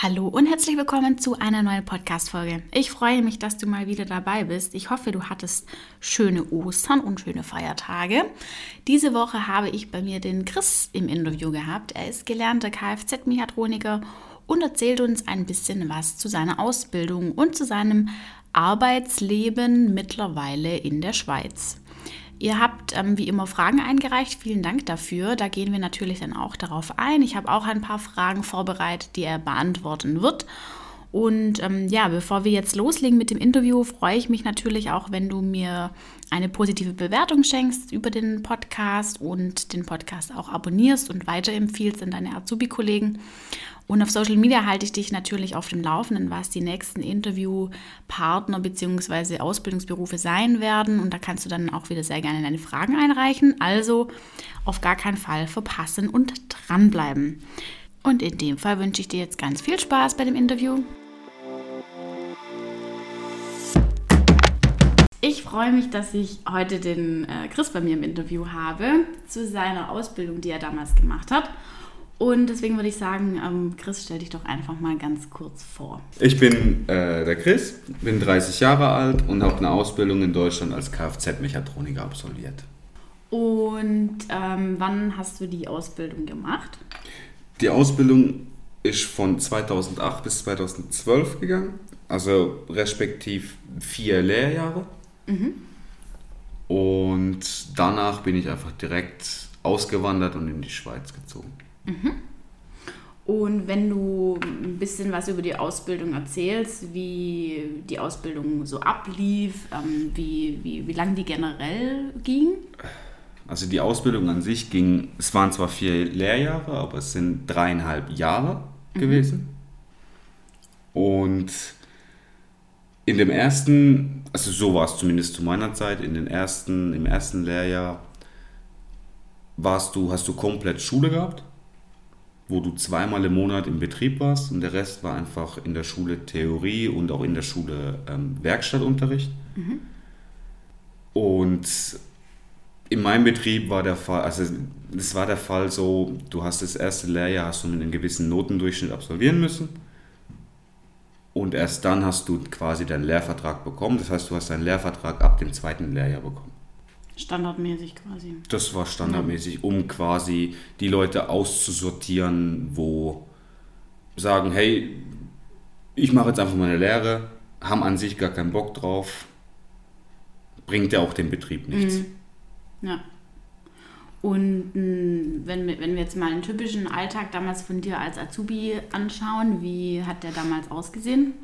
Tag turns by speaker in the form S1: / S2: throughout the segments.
S1: Hallo und herzlich willkommen zu einer neuen Podcast-Folge. Ich freue mich, dass du mal wieder dabei bist. Ich hoffe, du hattest schöne Ostern und schöne Feiertage. Diese Woche habe ich bei mir den Chris im Interview gehabt. Er ist gelernter Kfz-Mechatroniker und erzählt uns ein bisschen was zu seiner Ausbildung und zu seinem Arbeitsleben mittlerweile in der Schweiz. Ihr habt ähm, wie immer Fragen eingereicht. Vielen Dank dafür. Da gehen wir natürlich dann auch darauf ein. Ich habe auch ein paar Fragen vorbereitet, die er beantworten wird. Und ähm, ja, bevor wir jetzt loslegen mit dem Interview, freue ich mich natürlich auch, wenn du mir eine positive Bewertung schenkst über den Podcast und den Podcast auch abonnierst und weiterempfiehlst an deine Azubi-Kollegen. Und auf Social Media halte ich dich natürlich auf dem Laufenden, was die nächsten Interviewpartner bzw. Ausbildungsberufe sein werden. Und da kannst du dann auch wieder sehr gerne deine Fragen einreichen. Also auf gar keinen Fall verpassen und dranbleiben. Und in dem Fall wünsche ich dir jetzt ganz viel Spaß bei dem Interview. Ich freue mich, dass ich heute den äh, Chris bei mir im Interview habe zu seiner Ausbildung, die er damals gemacht hat. Und deswegen würde ich sagen, ähm, Chris, stell dich doch einfach mal ganz kurz vor.
S2: Ich bin äh, der Chris, bin 30 Jahre alt und habe eine Ausbildung in Deutschland als Kfz-Mechatroniker absolviert.
S1: Und ähm, wann hast du die Ausbildung gemacht?
S2: Die Ausbildung ist von 2008 bis 2012 gegangen, also respektiv vier Lehrjahre. Mhm. Und danach bin ich einfach direkt ausgewandert und in die Schweiz gezogen. Mhm.
S1: Und wenn du ein bisschen was über die Ausbildung erzählst, wie die Ausbildung so ablief, ähm, wie, wie, wie lang die generell ging?
S2: Also die Ausbildung an sich ging, es waren zwar vier Lehrjahre, aber es sind dreieinhalb Jahre mhm. gewesen. Und in dem ersten, also so war es zumindest zu meiner Zeit, in den ersten, im ersten Lehrjahr warst du, hast du komplett Schule gehabt, wo du zweimal im Monat im Betrieb warst und der Rest war einfach in der Schule Theorie und auch in der Schule ähm, Werkstattunterricht. Mhm. Und in meinem Betrieb war der Fall, also es war der Fall so, du hast das erste Lehrjahr hast du mit einem gewissen Notendurchschnitt absolvieren müssen und erst dann hast du quasi deinen Lehrvertrag bekommen. Das heißt, du hast deinen Lehrvertrag ab dem zweiten Lehrjahr bekommen.
S1: Standardmäßig quasi.
S2: Das war standardmäßig, um quasi die Leute auszusortieren, wo sagen, hey, ich mache jetzt einfach meine Lehre, haben an sich gar keinen Bock drauf, bringt ja auch dem Betrieb nichts. Mhm.
S1: Ja. Und wenn, wenn wir jetzt mal einen typischen Alltag damals von dir als Azubi anschauen, wie hat der damals ausgesehen?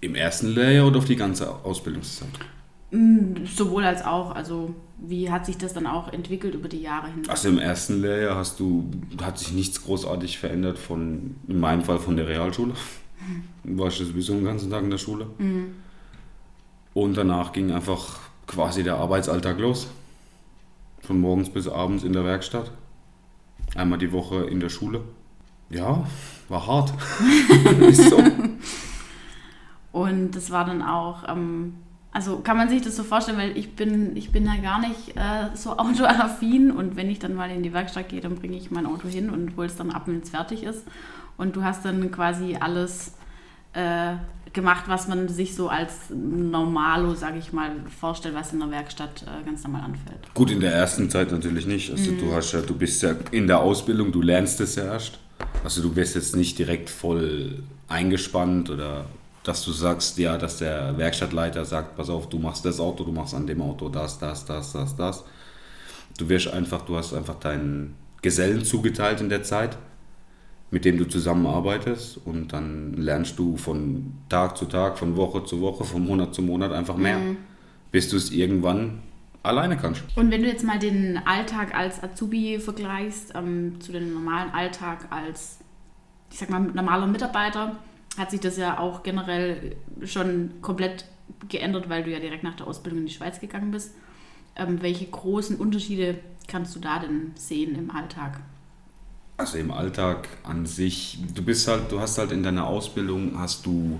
S2: Im ersten Lehrjahr oder auf die ganze Ausbildungszeit?
S1: Mm, sowohl als auch. Also wie hat sich das dann auch entwickelt über die Jahre hin?
S2: Also im ersten Lehrjahr hast du, hat sich nichts großartig verändert von, in meinem Fall von der Realschule. Mhm. Warst du sowieso den ganzen Tag in der Schule. Mhm. Und danach ging einfach quasi der Arbeitsalltag los. Von morgens bis abends in der Werkstatt. Einmal die Woche in der Schule. Ja, war hart.
S1: Ist so. Und das war dann auch, ähm, also kann man sich das so vorstellen, weil ich bin, ich bin ja gar nicht äh, so autoaffin und wenn ich dann mal in die Werkstatt gehe, dann bringe ich mein Auto hin und hole es dann ab, wenn es fertig ist. Und du hast dann quasi alles äh, gemacht, was man sich so als Normalo, sage ich mal, vorstellt, was in der Werkstatt äh, ganz normal anfällt.
S2: Gut, in der ersten Zeit natürlich nicht. Also mhm. du hast ja, du bist ja in der Ausbildung, du lernst es ja erst. Also du wirst jetzt nicht direkt voll eingespannt oder dass du sagst, ja, dass der Werkstattleiter sagt, pass auf, du machst das Auto, du machst an dem Auto das, das, das, das, das. Du wirst einfach, du hast einfach deinen Gesellen zugeteilt in der Zeit mit dem du zusammenarbeitest und dann lernst du von Tag zu Tag, von Woche zu Woche, von Monat zu Monat einfach mehr, mhm. bis du es irgendwann alleine kannst.
S1: Und wenn du jetzt mal den Alltag als Azubi vergleichst ähm, zu dem normalen Alltag als, ich sag mal, normaler Mitarbeiter, hat sich das ja auch generell schon komplett geändert, weil du ja direkt nach der Ausbildung in die Schweiz gegangen bist. Ähm, welche großen Unterschiede kannst du da denn sehen im Alltag?
S2: Also im Alltag an sich, du bist halt, du hast halt in deiner Ausbildung, hast du,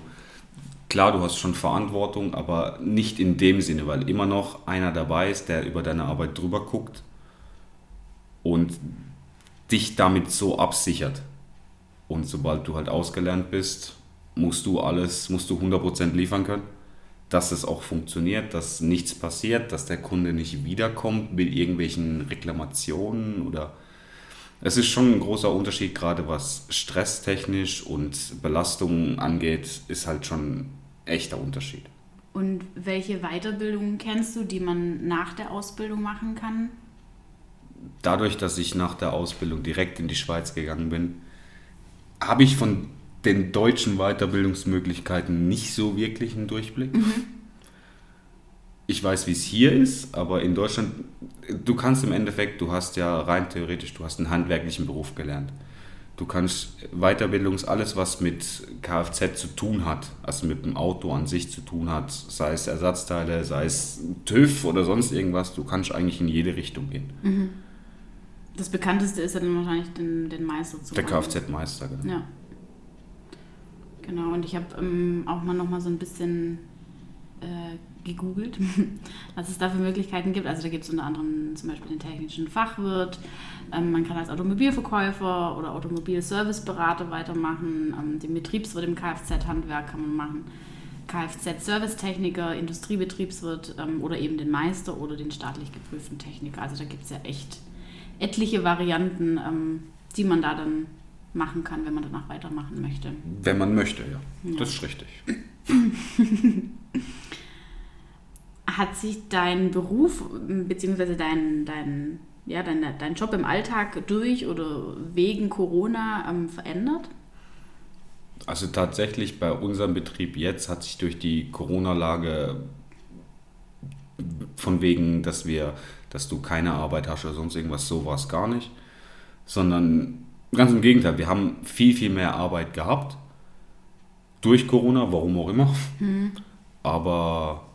S2: klar, du hast schon Verantwortung, aber nicht in dem Sinne, weil immer noch einer dabei ist, der über deine Arbeit drüber guckt und dich damit so absichert. Und sobald du halt ausgelernt bist, musst du alles, musst du 100% liefern können, dass es auch funktioniert, dass nichts passiert, dass der Kunde nicht wiederkommt mit irgendwelchen Reklamationen oder es ist schon ein großer Unterschied, gerade was stresstechnisch und Belastungen angeht, ist halt schon ein echter Unterschied.
S1: Und welche Weiterbildungen kennst du, die man nach der Ausbildung machen kann?
S2: Dadurch, dass ich nach der Ausbildung direkt in die Schweiz gegangen bin, habe ich von den deutschen Weiterbildungsmöglichkeiten nicht so wirklich einen Durchblick. Mhm. Ich weiß, wie es hier ist, aber in Deutschland, du kannst im Endeffekt, du hast ja rein theoretisch, du hast einen handwerklichen Beruf gelernt. Du kannst Weiterbildungs, alles was mit Kfz zu tun hat, also mit dem Auto an sich zu tun hat, sei es Ersatzteile, sei es TÜV oder sonst irgendwas, du kannst eigentlich in jede Richtung gehen. Mhm.
S1: Das bekannteste ist ja dann wahrscheinlich den, den Meister
S2: zu Der Kfz-Meister,
S1: genau. Ja. Genau, und ich habe ähm, auch mal noch mal so ein bisschen äh, gegoogelt, was es da für Möglichkeiten gibt. Also da gibt es unter anderem zum Beispiel den technischen Fachwirt. Ähm, man kann als Automobilverkäufer oder Automobilserviceberater weitermachen. Ähm, den Betriebswirt im Kfz-Handwerk kann man machen. Kfz-Servicetechniker, Industriebetriebswirt ähm, oder eben den Meister oder den staatlich geprüften Techniker. Also da gibt es ja echt etliche Varianten, ähm, die man da dann machen kann, wenn man danach weitermachen möchte.
S2: Wenn man möchte, ja. ja. Das ist richtig.
S1: Hat sich dein Beruf bzw. Dein, dein, ja, dein, dein Job im Alltag durch oder wegen Corona ähm, verändert?
S2: Also tatsächlich bei unserem Betrieb jetzt hat sich durch die Corona-Lage von wegen, dass wir, dass du keine Arbeit hast oder sonst irgendwas, so war es gar nicht. Sondern ganz im Gegenteil, wir haben viel, viel mehr Arbeit gehabt. Durch Corona, warum auch immer. Mhm. Aber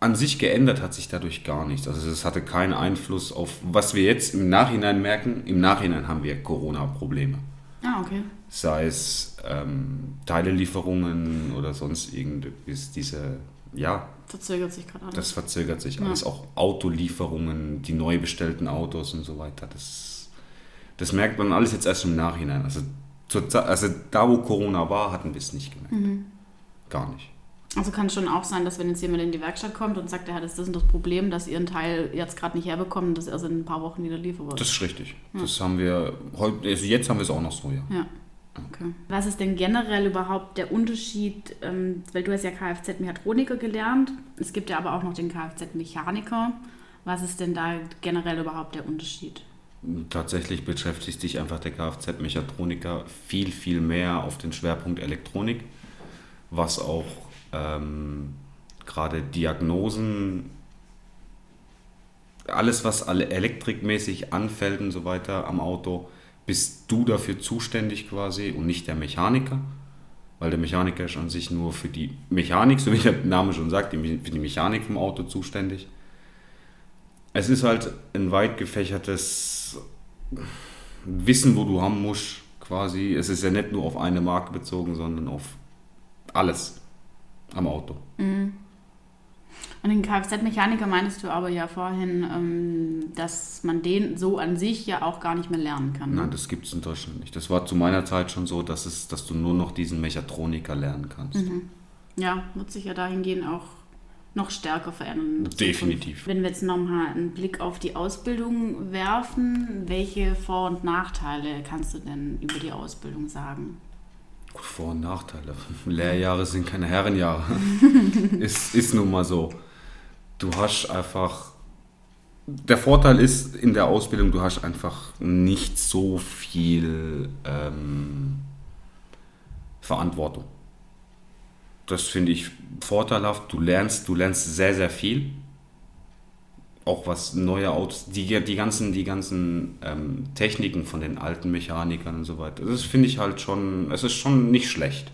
S2: an sich geändert hat sich dadurch gar nichts. Also es hatte keinen Einfluss auf, was wir jetzt im Nachhinein merken. Im Nachhinein haben wir Corona-Probleme.
S1: Ah, okay.
S2: Sei es ähm, Teilelieferungen oder sonst irgendwas, diese, ja.
S1: Verzögert sich gerade alles.
S2: Das verzögert sich ja. alles. Auch Autolieferungen, die neu bestellten Autos und so weiter. Das, das merkt man alles jetzt erst im Nachhinein. Also, zur, also da, wo Corona war, hatten wir es nicht gemerkt. Mhm. Gar nicht.
S1: Also kann es schon auch sein, dass wenn jetzt jemand in die Werkstatt kommt und sagt, er hat jetzt das und das Problem, dass ihr einen Teil jetzt gerade nicht herbekommt und das erst in ein paar Wochen wieder liefert wird.
S2: Das ist richtig. Ja. Das haben wir heute, also jetzt haben wir es auch noch so, ja.
S1: ja. Okay. Was ist denn generell überhaupt der Unterschied, ähm, weil du hast ja Kfz-Mechatroniker gelernt, es gibt ja aber auch noch den Kfz-Mechaniker. Was ist denn da generell überhaupt der Unterschied?
S2: Tatsächlich beschäftigt sich einfach der Kfz-Mechatroniker viel, viel mehr auf den Schwerpunkt Elektronik, was auch ähm, gerade Diagnosen, alles, was elektrikmäßig anfällt und so weiter am Auto, bist du dafür zuständig quasi und nicht der Mechaniker. Weil der Mechaniker ist an sich nur für die Mechanik, so wie der Name schon sagt, für die Mechanik vom Auto zuständig. Es ist halt ein weit gefächertes Wissen, wo du haben musst, quasi. Es ist ja nicht nur auf eine Marke bezogen, sondern auf alles am Auto. Mhm.
S1: Und den Kfz-Mechaniker meintest du aber ja vorhin, ähm, dass man den so an sich ja auch gar nicht mehr lernen kann.
S2: Ne? Nein, das gibt es in Deutschland nicht. Das war zu meiner Zeit schon so, dass, es, dass du nur noch diesen Mechatroniker lernen kannst. Mhm.
S1: Ja, wird sich ja dahingehend auch noch stärker verändern.
S2: Definitiv.
S1: Wenn wir jetzt nochmal einen Blick auf die Ausbildung werfen, welche Vor- und Nachteile kannst du denn über die Ausbildung sagen?
S2: Vor- und Nachteile. Lehrjahre sind keine Herrenjahre. ist, ist nun mal so. Du hast einfach. Der Vorteil ist in der Ausbildung, du hast einfach nicht so viel ähm, Verantwortung. Das finde ich vorteilhaft. Du lernst, du lernst sehr, sehr viel auch was neue Autos, die, die ganzen, die ganzen ähm, Techniken von den alten Mechanikern und so weiter. Das finde ich halt schon, es ist schon nicht schlecht.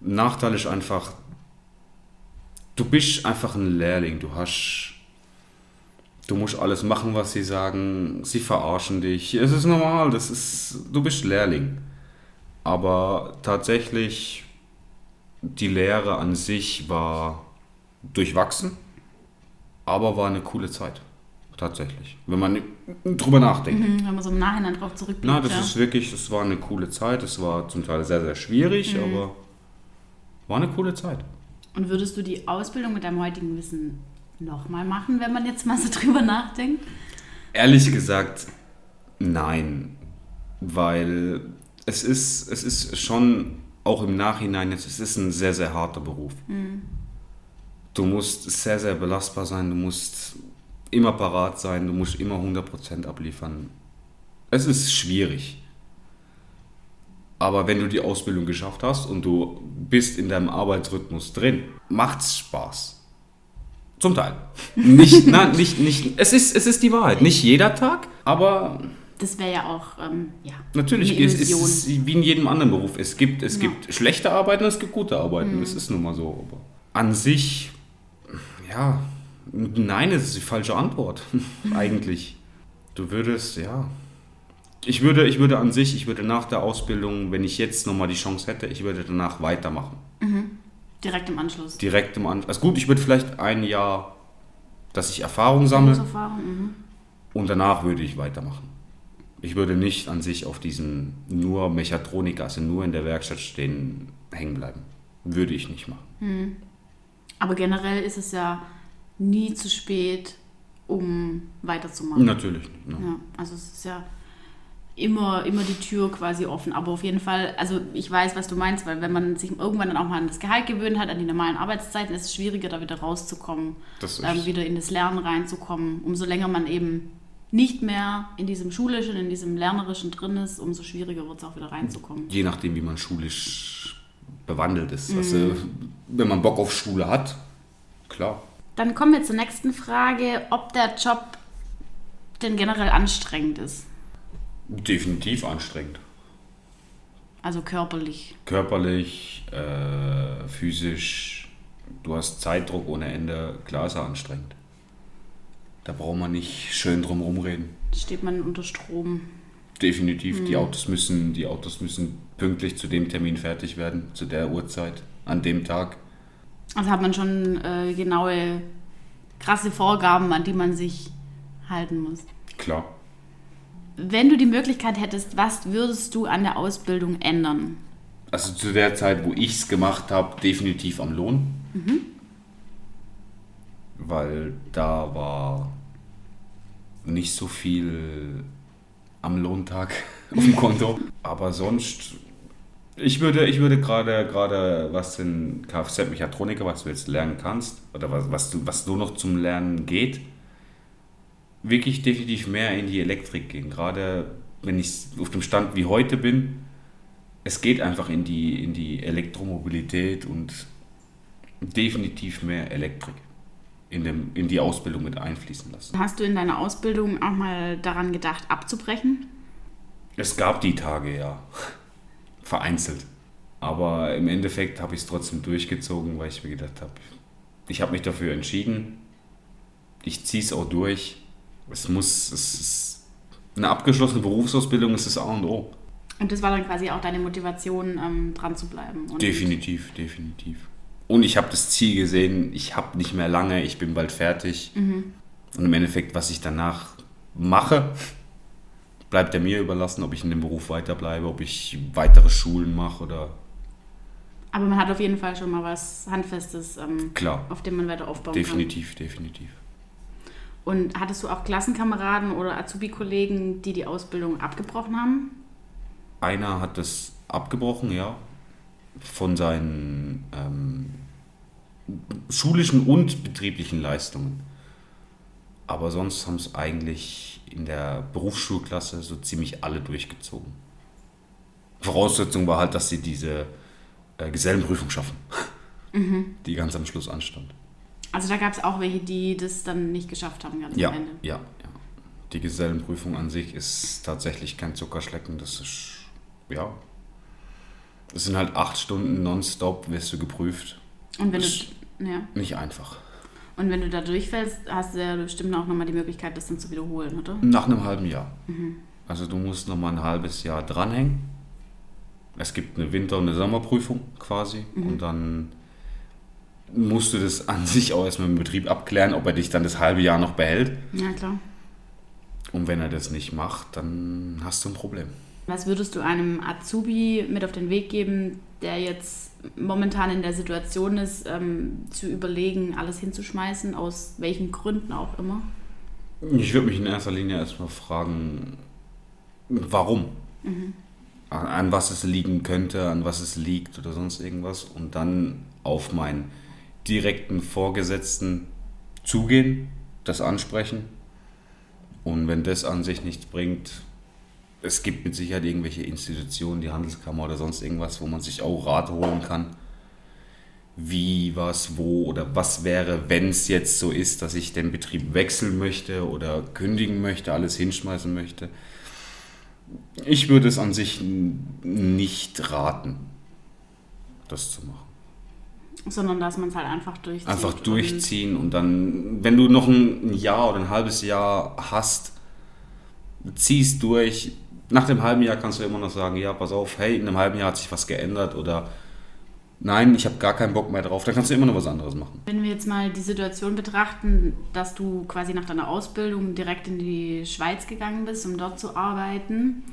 S2: Nachteil ist einfach, du bist einfach ein Lehrling, du hast, du musst alles machen, was sie sagen, sie verarschen dich. Es ist normal, das ist, du bist Lehrling. Aber tatsächlich, die Lehre an sich war durchwachsen aber war eine coole Zeit. tatsächlich. Wenn man drüber nachdenkt.
S1: Mhm, wenn man so im Nachhinein drauf zurückblickt.
S2: Na, das
S1: ja.
S2: ist wirklich, das war eine coole Zeit. Es war zum Teil sehr, sehr schwierig,
S1: Mhm.
S2: aber war eine coole Zeit.
S1: Und würdest du die Ausbildung mit deinem heutigen Wissen nochmal machen, wenn man jetzt mal so drüber nachdenkt?
S2: Ehrlich gesagt, nein. Weil es ist, es ist schon auch im Nachhinein jetzt, es ist ein sehr, sehr harter Beruf. Du musst sehr, sehr belastbar sein, du musst immer parat sein, du musst immer 100% abliefern. Es ist schwierig. Aber wenn du die Ausbildung geschafft hast und du bist in deinem Arbeitsrhythmus drin, macht's Spaß. Zum Teil. Nicht, nein, nicht, nicht, es ist, es ist die Wahrheit. Nicht jeder Tag, aber
S1: Das wäre ja auch, ähm, ja,
S2: Natürlich
S1: eine
S2: ist es wie in jedem anderen Beruf. Es gibt, es
S1: Ja.
S2: gibt schlechte Arbeiten, es gibt gute Arbeiten. Das ist nun mal so. Aber an sich, ja, nein, das ist die falsche Antwort. Eigentlich. Du würdest, ja. Ich würde, ich würde an sich, ich würde nach der Ausbildung, wenn ich jetzt nochmal die Chance hätte, ich würde danach weitermachen.
S1: Direkt im Anschluss.
S2: Direkt im Anschluss. Also gut, ich würde vielleicht ein Jahr, dass ich Erfahrung sammle.
S1: Mhm.
S2: Und danach würde ich weitermachen. Ich würde nicht an sich auf diesen nur Mechatroniker, also nur in der Werkstatt stehen, hängen bleiben. Würde ich nicht machen.
S1: Aber generell ist es ja nie zu spät, um weiterzumachen.
S2: Natürlich nicht. Ne?
S1: Ja, also es ist ja immer, immer die Tür quasi offen. Aber auf jeden Fall, also ich weiß, was du meinst, weil wenn man sich irgendwann dann auch mal an das Gehalt gewöhnt hat, an die normalen Arbeitszeiten, ist es schwieriger, da wieder rauszukommen, ähm, wieder in das Lernen reinzukommen. Umso länger man eben nicht mehr in diesem Schulischen, in diesem Lernerischen drin ist, umso schwieriger wird es auch wieder reinzukommen.
S2: Je nachdem, wie man schulisch bewandelt ist. Also, wenn man Bock auf Schule hat, klar.
S1: Dann kommen wir zur nächsten Frage, ob der Job denn generell anstrengend ist.
S2: Definitiv anstrengend.
S1: Also körperlich.
S2: Körperlich, äh, physisch, du hast Zeitdruck ohne Ende, klar ist er anstrengend. Da braucht man nicht schön drum rumreden.
S1: Steht man unter Strom.
S2: Definitiv, die Autos müssen, die Autos müssen pünktlich zu dem Termin fertig werden, zu der Uhrzeit, an dem Tag.
S1: Also hat man schon äh, genaue, krasse Vorgaben, an die man sich halten muss.
S2: Klar.
S1: Wenn du die Möglichkeit hättest, was würdest du an der Ausbildung ändern?
S2: Also zu der Zeit, wo ich es gemacht habe, definitiv am Lohn. Weil da war nicht so viel am Lohntag auf dem Konto. Aber sonst, ich würde, ich würde gerade, gerade was in Kfz-Mechatroniker, was du jetzt lernen kannst, oder was, was, du, was du noch zum Lernen geht, wirklich definitiv mehr in die Elektrik gehen. Gerade wenn ich auf dem Stand wie heute bin, es geht einfach in die, in die Elektromobilität und definitiv mehr Elektrik in, dem, in die Ausbildung mit einfließen lassen.
S1: Hast du in deiner Ausbildung auch mal daran gedacht, abzubrechen?
S2: Es gab die Tage, ja. Vereinzelt. Aber im Endeffekt habe ich es trotzdem durchgezogen, weil ich mir gedacht habe, ich habe mich dafür entschieden. Ich ziehe es auch durch. Es muss, es ist eine abgeschlossene Berufsausbildung, ist das A und O.
S1: Und das war dann quasi auch deine Motivation, ähm, dran zu bleiben. Und
S2: Definitiv, definitiv. Und ich habe das Ziel gesehen, ich habe nicht mehr lange, ich bin bald fertig. Und im Endeffekt, was ich danach mache, bleibt er mir überlassen, ob ich in dem Beruf weiterbleibe, ob ich weitere Schulen mache oder
S1: Aber man hat auf jeden Fall schon mal was Handfestes, ähm,
S2: klar,
S1: auf dem man weiter aufbauen
S2: definitiv, definitiv.
S1: kann. Und hattest du auch Klassenkameraden oder Azubi-Kollegen, die die Ausbildung abgebrochen haben?
S2: Einer hat das abgebrochen, ja, von seinen ähm, schulischen und betrieblichen Leistungen. Aber sonst haben es eigentlich in der Berufsschulklasse so ziemlich alle durchgezogen. Voraussetzung war halt, dass sie diese äh, Gesellenprüfung schaffen, die ganz am Schluss anstand.
S1: Also da gab es auch welche, die das dann nicht geschafft haben ganz
S2: Ja,
S1: am Ende.
S2: ja, ja. Die Gesellenprüfung an sich ist tatsächlich kein Zuckerschlecken. Das ist, ja. Das sind halt acht Stunden nonstop, wirst du geprüft.
S1: Und wenn
S2: Das-
S1: du, ja.
S2: Nicht einfach.
S1: Und wenn du da durchfällst, hast du ja bestimmt auch nochmal die Möglichkeit, das dann zu wiederholen, oder?
S2: Nach einem halben Jahr. Also du musst nochmal ein halbes Jahr dranhängen. Es gibt eine Winter- und eine Sommerprüfung quasi. Und dann musst du das an sich auch erstmal im Betrieb abklären, ob er dich dann das halbe Jahr noch behält.
S1: Ja, klar.
S2: Und wenn er das nicht macht, dann hast du ein Problem.
S1: Was würdest du einem Azubi mit auf den Weg geben, der jetzt momentan in der Situation ist, ähm, zu überlegen, alles hinzuschmeißen, aus welchen Gründen auch immer?
S2: Ich würde mich in erster Linie erstmal fragen, warum? Mhm. An was es liegen könnte, an was es liegt oder sonst irgendwas. Und dann auf meinen direkten Vorgesetzten zugehen, das ansprechen. Und wenn das an sich nichts bringt, es gibt mit Sicherheit irgendwelche Institutionen, die Handelskammer oder sonst irgendwas, wo man sich auch Rat holen kann. Wie, was, wo oder was wäre, wenn es jetzt so ist, dass ich den Betrieb wechseln möchte oder kündigen möchte, alles hinschmeißen möchte. Ich würde es an sich nicht raten, das zu machen.
S1: Sondern dass man es halt einfach durchzieht.
S2: Einfach durchziehen und, und dann, wenn du noch ein Jahr oder ein halbes Jahr hast, ziehst durch. Nach dem halben Jahr kannst du immer noch sagen, ja, pass auf, hey, in einem halben Jahr hat sich was geändert oder nein, ich habe gar keinen Bock mehr drauf, dann kannst du immer noch was anderes machen.
S1: Wenn wir jetzt mal die Situation betrachten, dass du quasi nach deiner Ausbildung direkt in die Schweiz gegangen bist, um dort zu arbeiten,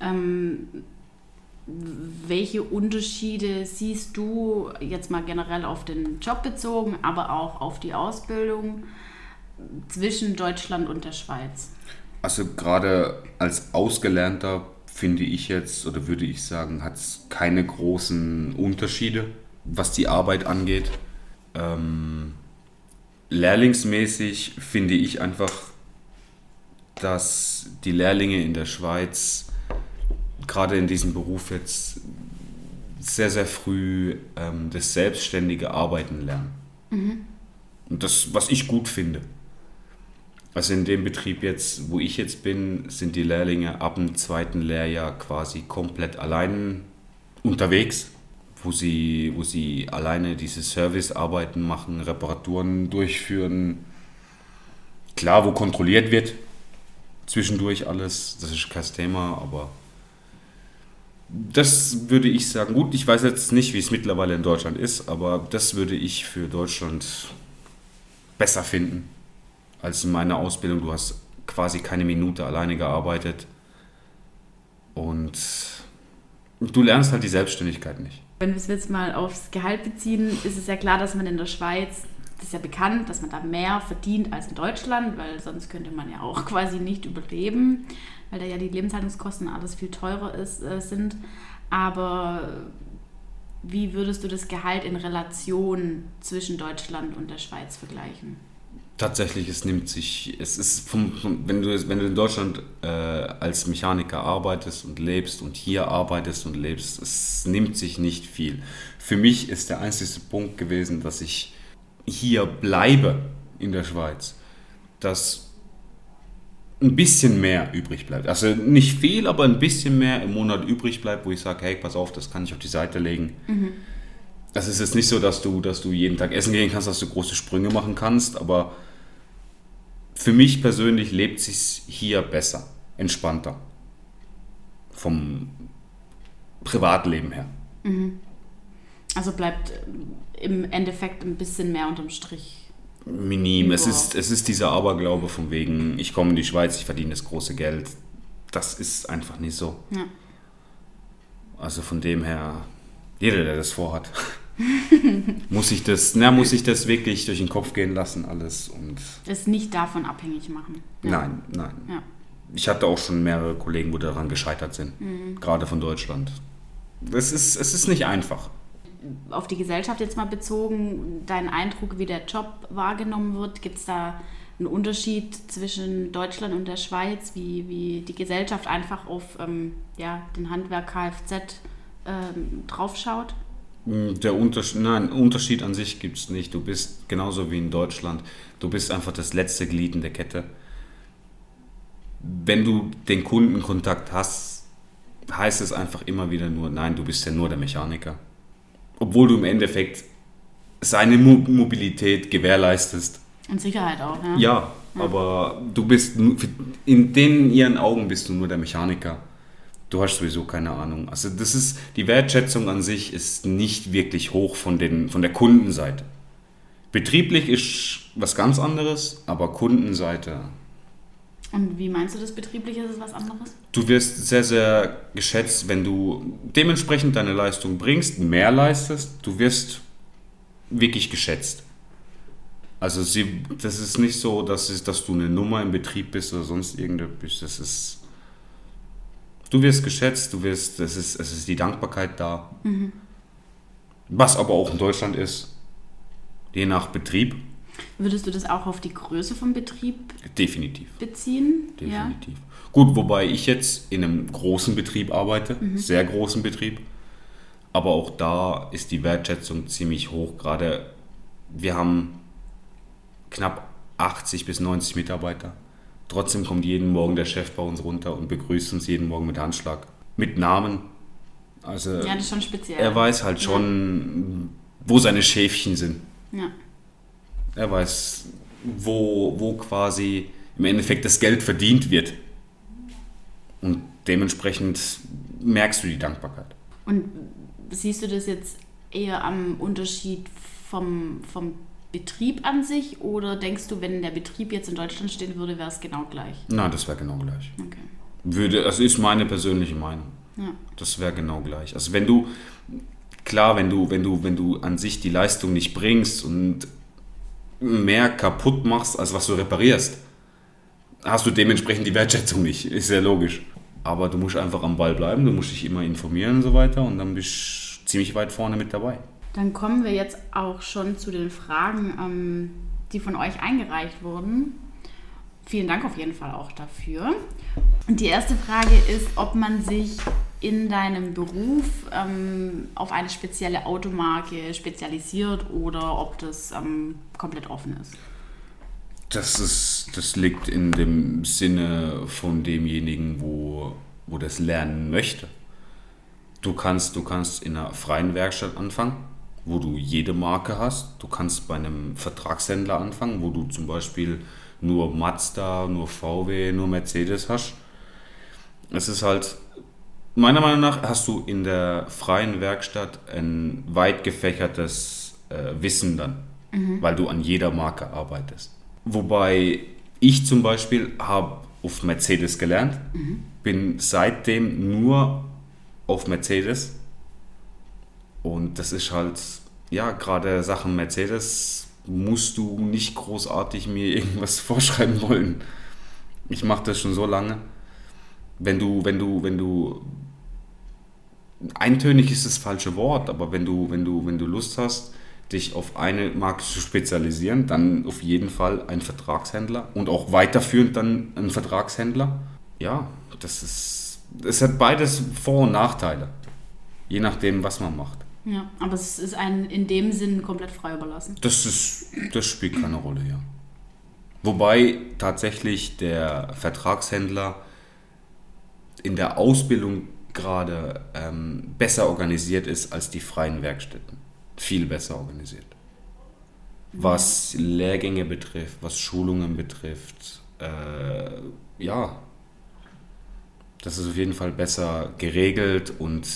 S1: ähm, welche Unterschiede siehst du jetzt mal generell auf den Job bezogen, aber auch auf die Ausbildung zwischen Deutschland und der Schweiz?
S2: Also gerade als Ausgelernter finde ich jetzt oder würde ich sagen, hat es keine großen Unterschiede, was die Arbeit angeht. Ähm, lehrlingsmäßig finde ich einfach, dass die Lehrlinge in der Schweiz gerade in diesem Beruf jetzt sehr, sehr früh ähm, das selbstständige Arbeiten lernen. Mhm. Und das, was ich gut finde. Also in dem Betrieb jetzt, wo ich jetzt bin, sind die Lehrlinge ab dem zweiten Lehrjahr quasi komplett allein unterwegs, wo sie, wo sie alleine diese Servicearbeiten machen, Reparaturen durchführen. Klar, wo kontrolliert wird, zwischendurch alles, das ist kein Thema, aber das würde ich sagen. Gut, ich weiß jetzt nicht, wie es mittlerweile in Deutschland ist, aber das würde ich für Deutschland besser finden als in meiner Ausbildung. Du hast quasi keine Minute alleine gearbeitet und du lernst halt die Selbstständigkeit nicht.
S1: Wenn wir es jetzt mal aufs Gehalt beziehen, ist es ja klar, dass man in der Schweiz, das ist ja bekannt, dass man da mehr verdient als in Deutschland, weil sonst könnte man ja auch quasi nicht überleben weil da ja die Lebenshaltungskosten alles viel teurer ist, äh, sind. Aber wie würdest du das Gehalt in Relation zwischen Deutschland und der Schweiz vergleichen?
S2: Tatsächlich, es nimmt sich, es ist vom, vom, wenn, du, wenn du in Deutschland äh, als Mechaniker arbeitest und lebst und hier arbeitest und lebst, es nimmt sich nicht viel. Für mich ist der einzige Punkt gewesen, dass ich hier bleibe in der Schweiz, dass ein bisschen mehr übrig bleibt. Also nicht viel, aber ein bisschen mehr im Monat übrig bleibt, wo ich sage, hey, pass auf, das kann ich auf die Seite legen. Mhm. Das ist jetzt nicht so, dass du, dass du jeden Tag essen gehen kannst, dass du große Sprünge machen kannst, aber für mich persönlich lebt sich hier besser, entspannter. Vom Privatleben her. Mhm.
S1: Also bleibt im Endeffekt ein bisschen mehr unterm Strich
S2: minim. Es ist, es ist dieser Aberglaube von wegen, ich komme in die Schweiz, ich verdiene das große Geld. Das ist einfach nicht so. Ja. Also von dem her, jeder, der das vorhat, muss sich das, na, muss sich das wirklich durch den Kopf gehen lassen, alles. Und
S1: es nicht davon abhängig machen.
S2: Ja. Nein, nein. Ja. Ich hatte auch schon mehrere Kollegen, wo daran gescheitert sind, mhm. gerade von Deutschland. Es ist, es ist nicht einfach
S1: auf die Gesellschaft jetzt mal bezogen, dein Eindruck, wie der Job wahrgenommen wird? Gibt es da einen Unterschied zwischen Deutschland und der Schweiz, wie, wie die Gesellschaft einfach auf ähm, ja, den Handwerk Kfz ähm, draufschaut?
S2: Der Unterschied, nein, Unterschied an sich gibt es nicht. Du bist genauso wie in Deutschland. Du bist einfach das letzte Glied in der Kette. Wenn du den Kundenkontakt hast, heißt es einfach immer wieder nur, nein, du bist ja nur der Mechaniker obwohl du im Endeffekt seine Mobilität gewährleistest.
S1: Und Sicherheit auch, ja.
S2: Ja, ja. aber du bist, in den ihren Augen bist du nur der Mechaniker. Du hast sowieso keine Ahnung. Also das ist, die Wertschätzung an sich ist nicht wirklich hoch von, den, von der Kundenseite. Betrieblich ist was ganz anderes, aber Kundenseite.
S1: Und wie meinst du das betrieblich? Ist es was anderes?
S2: Du wirst sehr, sehr geschätzt, wenn du dementsprechend deine Leistung bringst, mehr leistest. Du wirst wirklich geschätzt. Also sie, das ist nicht so, dass, es, dass du eine Nummer im Betrieb bist oder sonst irgendetwas. Das ist, du wirst geschätzt, du wirst, es ist, es ist die Dankbarkeit da. Mhm. Was aber auch in Deutschland ist, je nach Betrieb.
S1: Würdest du das auch auf die Größe vom Betrieb
S2: Definitiv.
S1: beziehen?
S2: Definitiv. Ja. Gut, wobei ich jetzt in einem großen Betrieb arbeite, mhm. sehr großen Betrieb. Aber auch da ist die Wertschätzung ziemlich hoch. Gerade wir haben knapp 80 bis 90 Mitarbeiter. Trotzdem kommt jeden Morgen der Chef bei uns runter und begrüßt uns jeden Morgen mit Handschlag. Mit Namen. Also
S1: ja, das ist schon speziell.
S2: Er weiß halt schon, ja. wo seine Schäfchen sind.
S1: Ja.
S2: Er weiß, wo, wo quasi im Endeffekt das Geld verdient wird. Und dementsprechend merkst du die Dankbarkeit.
S1: Und siehst du das jetzt eher am Unterschied vom, vom Betrieb an sich oder denkst du, wenn der Betrieb jetzt in Deutschland stehen würde, wäre es genau gleich?
S2: Nein, das wäre genau gleich.
S1: Okay.
S2: Würde, das ist meine persönliche Meinung.
S1: Ja.
S2: Das wäre genau gleich. Also wenn du, klar, wenn du, wenn du, wenn du an sich die Leistung nicht bringst und mehr kaputt machst, als was du reparierst, hast du dementsprechend die Wertschätzung nicht. Ist sehr logisch. Aber du musst einfach am Ball bleiben, du musst dich immer informieren und so weiter und dann bist du ziemlich weit vorne mit dabei.
S1: Dann kommen wir jetzt auch schon zu den Fragen, ähm, die von euch eingereicht wurden. Vielen Dank auf jeden Fall auch dafür. Und die erste Frage ist, ob man sich in deinem Beruf ähm, auf eine spezielle Automarke spezialisiert oder ob das ähm, komplett offen ist.
S2: Das, ist, das liegt in dem Sinne von demjenigen, wo, wo das lernen möchte. Du kannst, du kannst in einer freien Werkstatt anfangen wo du jede Marke hast. Du kannst bei einem Vertragshändler anfangen, wo du zum Beispiel nur Mazda, nur VW, nur Mercedes hast. Es ist halt, meiner Meinung nach, hast du in der freien Werkstatt ein weit gefächertes äh, Wissen dann, mhm. weil du an jeder Marke arbeitest. Wobei ich zum Beispiel habe auf Mercedes gelernt, mhm. bin seitdem nur auf Mercedes und das ist halt, ja, gerade Sachen Mercedes musst du nicht großartig mir irgendwas vorschreiben wollen. Ich mache das schon so lange. Wenn du, wenn du, wenn du, eintönig ist das falsche Wort, aber wenn du, wenn du, wenn du Lust hast, dich auf eine Marke zu spezialisieren, dann auf jeden Fall ein Vertragshändler und auch weiterführend dann ein Vertragshändler. Ja, das ist, es hat beides Vor- und Nachteile, je nachdem, was man macht.
S1: Ja, aber es ist ein in dem Sinn komplett frei überlassen.
S2: Das, ist, das spielt keine Rolle, ja. Wobei tatsächlich der Vertragshändler in der Ausbildung gerade ähm, besser organisiert ist als die freien Werkstätten. Viel besser organisiert. Was Lehrgänge betrifft, was Schulungen betrifft, äh, ja, das ist auf jeden Fall besser geregelt und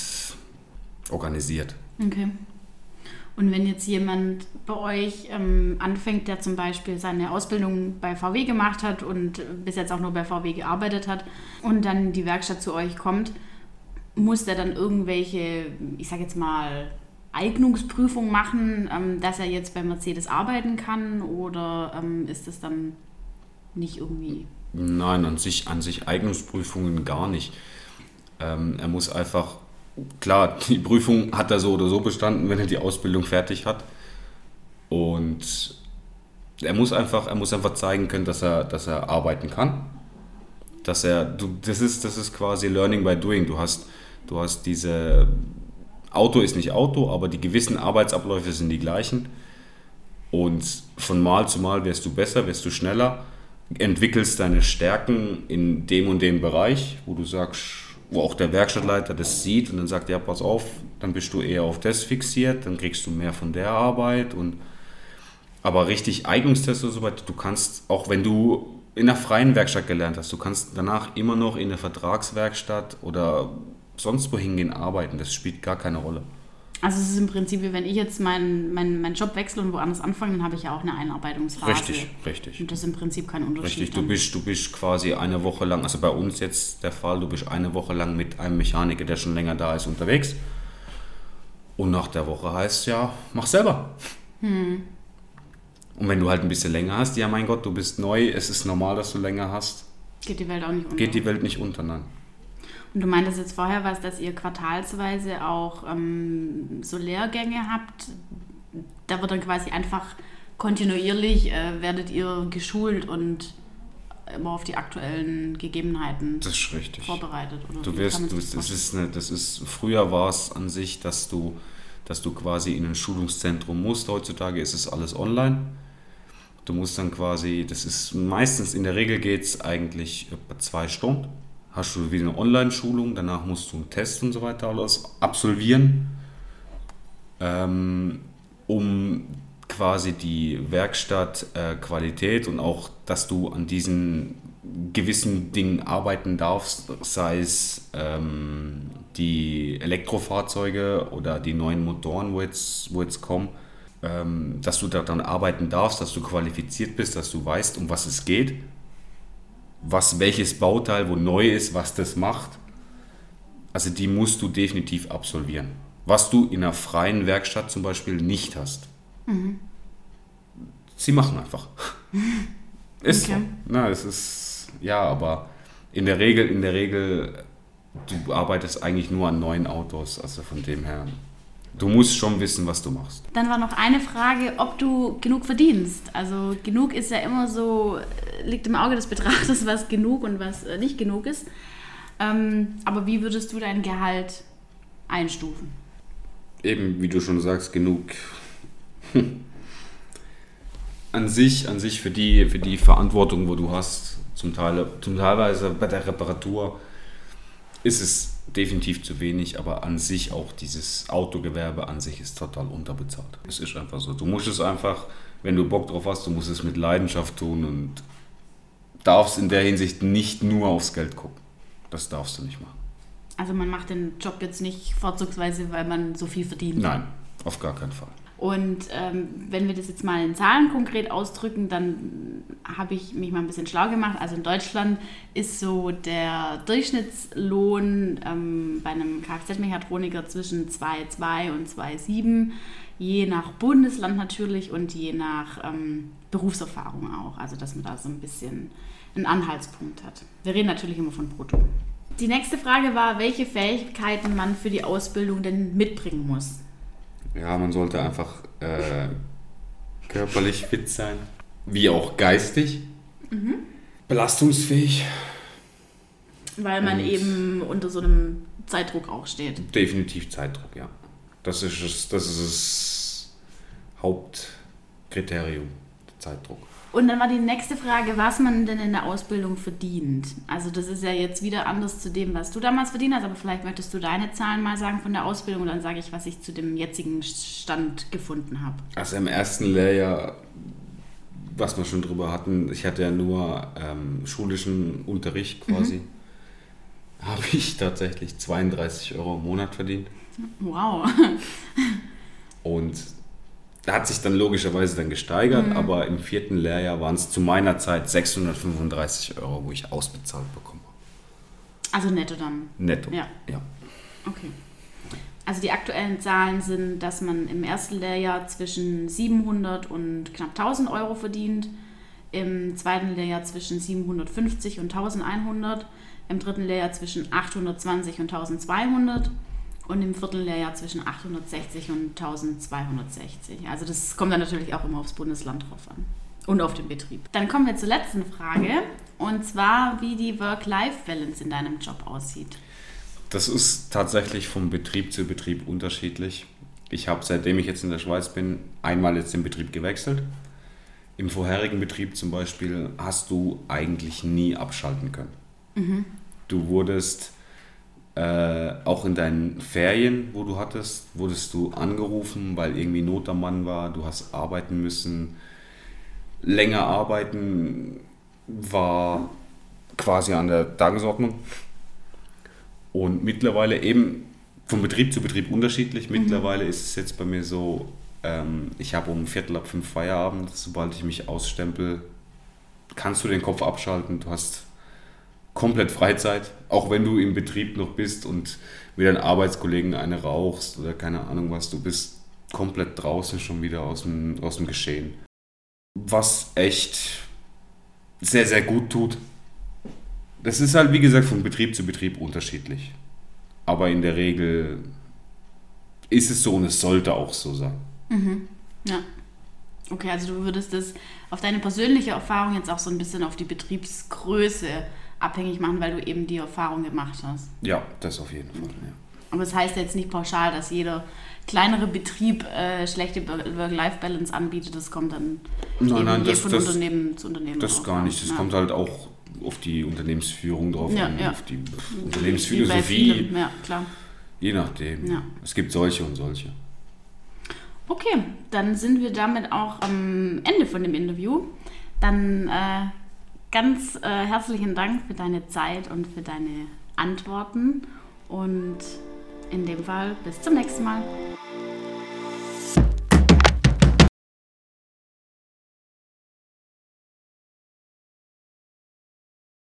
S2: organisiert.
S1: Okay. Und wenn jetzt jemand bei euch ähm, anfängt, der zum Beispiel seine Ausbildung bei VW gemacht hat und bis jetzt auch nur bei VW gearbeitet hat und dann in die Werkstatt zu euch kommt, muss der dann irgendwelche, ich sage jetzt mal, Eignungsprüfung machen, ähm, dass er jetzt bei Mercedes arbeiten kann oder ähm, ist das dann nicht irgendwie?
S2: Nein, an sich, an sich Eignungsprüfungen gar nicht. Ähm, er muss einfach klar, die Prüfung hat er so oder so bestanden, wenn er die Ausbildung fertig hat. Und er muss einfach, er muss einfach zeigen können, dass er, dass er arbeiten kann. Dass er, du, das ist, das ist quasi Learning by Doing. Du hast, du hast diese, Auto ist nicht Auto, aber die gewissen Arbeitsabläufe sind die gleichen. Und von Mal zu Mal wirst du besser, wirst du schneller, entwickelst deine Stärken in dem und dem Bereich, wo du sagst, wo auch der Werkstattleiter das sieht und dann sagt, ja, pass auf, dann bist du eher auf das fixiert, dann kriegst du mehr von der Arbeit und aber richtig Eignungstest oder so weiter, du kannst, auch wenn du in der freien Werkstatt gelernt hast, du kannst danach immer noch in der Vertragswerkstatt oder sonst wo hingehen arbeiten, das spielt gar keine Rolle.
S1: Also es ist im Prinzip, wie wenn ich jetzt meinen mein, mein Job wechsle und woanders anfange, dann habe ich ja auch eine Einarbeitungsphase.
S2: Richtig, richtig.
S1: Und das ist im Prinzip kein Unterschied.
S2: Richtig, du bist, du bist quasi eine Woche lang, also bei uns jetzt der Fall, du bist eine Woche lang mit einem Mechaniker, der schon länger da ist, unterwegs. Und nach der Woche heißt ja, mach selber. Hm. Und wenn du halt ein bisschen länger hast, ja mein Gott, du bist neu, es ist normal, dass du länger hast.
S1: Geht die Welt auch nicht unter.
S2: Geht die Welt nicht unter, nein.
S1: Und du meintest jetzt vorher was, dass ihr quartalsweise auch ähm, so Lehrgänge habt. Da wird dann quasi einfach kontinuierlich, äh, werdet ihr geschult und immer auf die aktuellen Gegebenheiten
S2: das ist richtig.
S1: vorbereitet. Oder
S2: du wirst, du, das ist, eine, das ist, früher war es an sich, dass du, dass du quasi in ein Schulungszentrum musst. Heutzutage ist es alles online. Du musst dann quasi, das ist meistens, in der Regel geht es eigentlich zwei Stunden hast du wieder eine Online-Schulung, danach musst du einen Test und so weiter alles absolvieren, ähm, um quasi die Werkstattqualität äh, und auch, dass du an diesen gewissen Dingen arbeiten darfst, sei es ähm, die Elektrofahrzeuge oder die neuen Motoren, wo jetzt, wo jetzt kommen, ähm, dass du daran arbeiten darfst, dass du qualifiziert bist, dass du weißt, um was es geht was welches Bauteil wo neu ist, was das macht. Also die musst du definitiv absolvieren. Was du in einer freien Werkstatt zum Beispiel nicht hast. Mhm. Sie machen einfach. ist okay. so. Na, es ist, ja, aber in der Regel, in der Regel, du arbeitest eigentlich nur an neuen Autos. Also von dem her du musst schon wissen, was du machst.
S1: Dann war noch eine Frage, ob du genug verdienst. Also genug ist ja immer so, liegt im Auge des Betrachters, was genug und was äh, nicht genug ist. Ähm, aber wie würdest du dein Gehalt einstufen?
S2: Eben, wie du schon sagst, genug. an sich, an sich für die, für die Verantwortung, wo du hast, zum Teil, zum teilweise bei der Reparatur, ist es definitiv zu wenig, aber an sich auch dieses Autogewerbe an sich ist total unterbezahlt. Es ist einfach so. Du musst es einfach, wenn du Bock drauf hast, du musst es mit Leidenschaft tun und darfst in der Hinsicht nicht nur aufs Geld gucken. Das darfst du nicht machen.
S1: Also man macht den Job jetzt nicht vorzugsweise, weil man so viel verdient.
S2: Nein, auf gar keinen Fall.
S1: Und ähm, wenn wir das jetzt mal in Zahlen konkret ausdrücken, dann habe ich mich mal ein bisschen schlau gemacht. Also in Deutschland ist so der Durchschnittslohn ähm, bei einem Kfz-Mechatroniker zwischen 2,2 und 2,7, je nach Bundesland natürlich und je nach ähm, Berufserfahrung auch. Also dass man da so ein bisschen einen Anhaltspunkt hat. Wir reden natürlich immer von Brutto. Die nächste Frage war, welche Fähigkeiten man für die Ausbildung denn mitbringen muss
S2: ja, man sollte einfach äh, körperlich fit sein, wie auch geistig, mhm. belastungsfähig.
S1: Weil man eben unter so einem Zeitdruck auch steht.
S2: Definitiv Zeitdruck, ja. Das ist, das ist das Hauptkriterium, der Zeitdruck.
S1: Und dann war die nächste Frage, was man denn in der Ausbildung verdient. Also das ist ja jetzt wieder anders zu dem, was du damals verdient hast, aber vielleicht möchtest du deine Zahlen mal sagen von der Ausbildung und dann sage ich, was ich zu dem jetzigen Stand gefunden habe.
S2: Also im ersten Lehrjahr, was wir schon drüber hatten, ich hatte ja nur ähm, schulischen Unterricht quasi, mhm. habe ich tatsächlich 32 Euro im Monat verdient.
S1: Wow.
S2: Und hat sich dann logischerweise dann gesteigert, mhm. aber im vierten Lehrjahr waren es zu meiner Zeit 635 Euro, wo ich ausbezahlt bekomme.
S1: Also netto dann?
S2: Netto,
S1: ja.
S2: ja.
S1: Okay. Also die aktuellen Zahlen sind, dass man im ersten Lehrjahr zwischen 700 und knapp 1000 Euro verdient, im zweiten Lehrjahr zwischen 750 und 1100, im dritten Lehrjahr zwischen 820 und 1200 und im Viertellehrjahr zwischen 860 und 1260. Also das kommt dann natürlich auch immer aufs Bundesland drauf an und auf den Betrieb. Dann kommen wir zur letzten Frage und zwar, wie die Work-Life-Balance in deinem Job aussieht.
S2: Das ist tatsächlich vom Betrieb zu Betrieb unterschiedlich. Ich habe, seitdem ich jetzt in der Schweiz bin, einmal jetzt den Betrieb gewechselt. Im vorherigen Betrieb zum Beispiel hast du eigentlich nie abschalten können. Mhm. Du wurdest äh, auch in deinen Ferien, wo du hattest, wurdest du angerufen, weil irgendwie Not am Mann war, du hast arbeiten müssen. Länger arbeiten war quasi an der Tagesordnung. Und mittlerweile eben von Betrieb zu Betrieb unterschiedlich. Mittlerweile ist es jetzt bei mir so, ähm, ich habe um Viertel ab fünf Feierabend. Sobald ich mich ausstempel, kannst du den Kopf abschalten. Du hast komplett Freizeit, auch wenn du im Betrieb noch bist und mit deinen Arbeitskollegen eine rauchst oder keine Ahnung was, du bist komplett draußen schon wieder aus dem, aus dem Geschehen. Was echt sehr, sehr gut tut. Das ist halt, wie gesagt, von Betrieb zu Betrieb unterschiedlich. Aber in der Regel ist es so und es sollte auch so sein.
S1: Mhm. Ja. Okay, also du würdest das auf deine persönliche Erfahrung jetzt auch so ein bisschen auf die Betriebsgröße abhängig machen, weil du eben die Erfahrung gemacht hast.
S2: Ja, das auf jeden Fall. Ja.
S1: Aber es das heißt jetzt nicht pauschal, dass jeder kleinere Betrieb äh, schlechte Work-Life-Balance anbietet. Das kommt dann
S2: nein, nein, das,
S1: von
S2: das,
S1: Unternehmen zu Unternehmen.
S2: Das gar nicht. Das ja. kommt halt auch auf die Unternehmensführung drauf
S1: ja,
S2: an,
S1: ja.
S2: auf die Unternehmensphilosophie.
S1: Ja, klar.
S2: Je nachdem. Es gibt solche und solche.
S1: Okay, dann sind wir damit auch am Ende von dem Interview. Dann äh, ganz äh, herzlichen Dank für deine Zeit und für deine Antworten und in dem Fall bis zum nächsten Mal.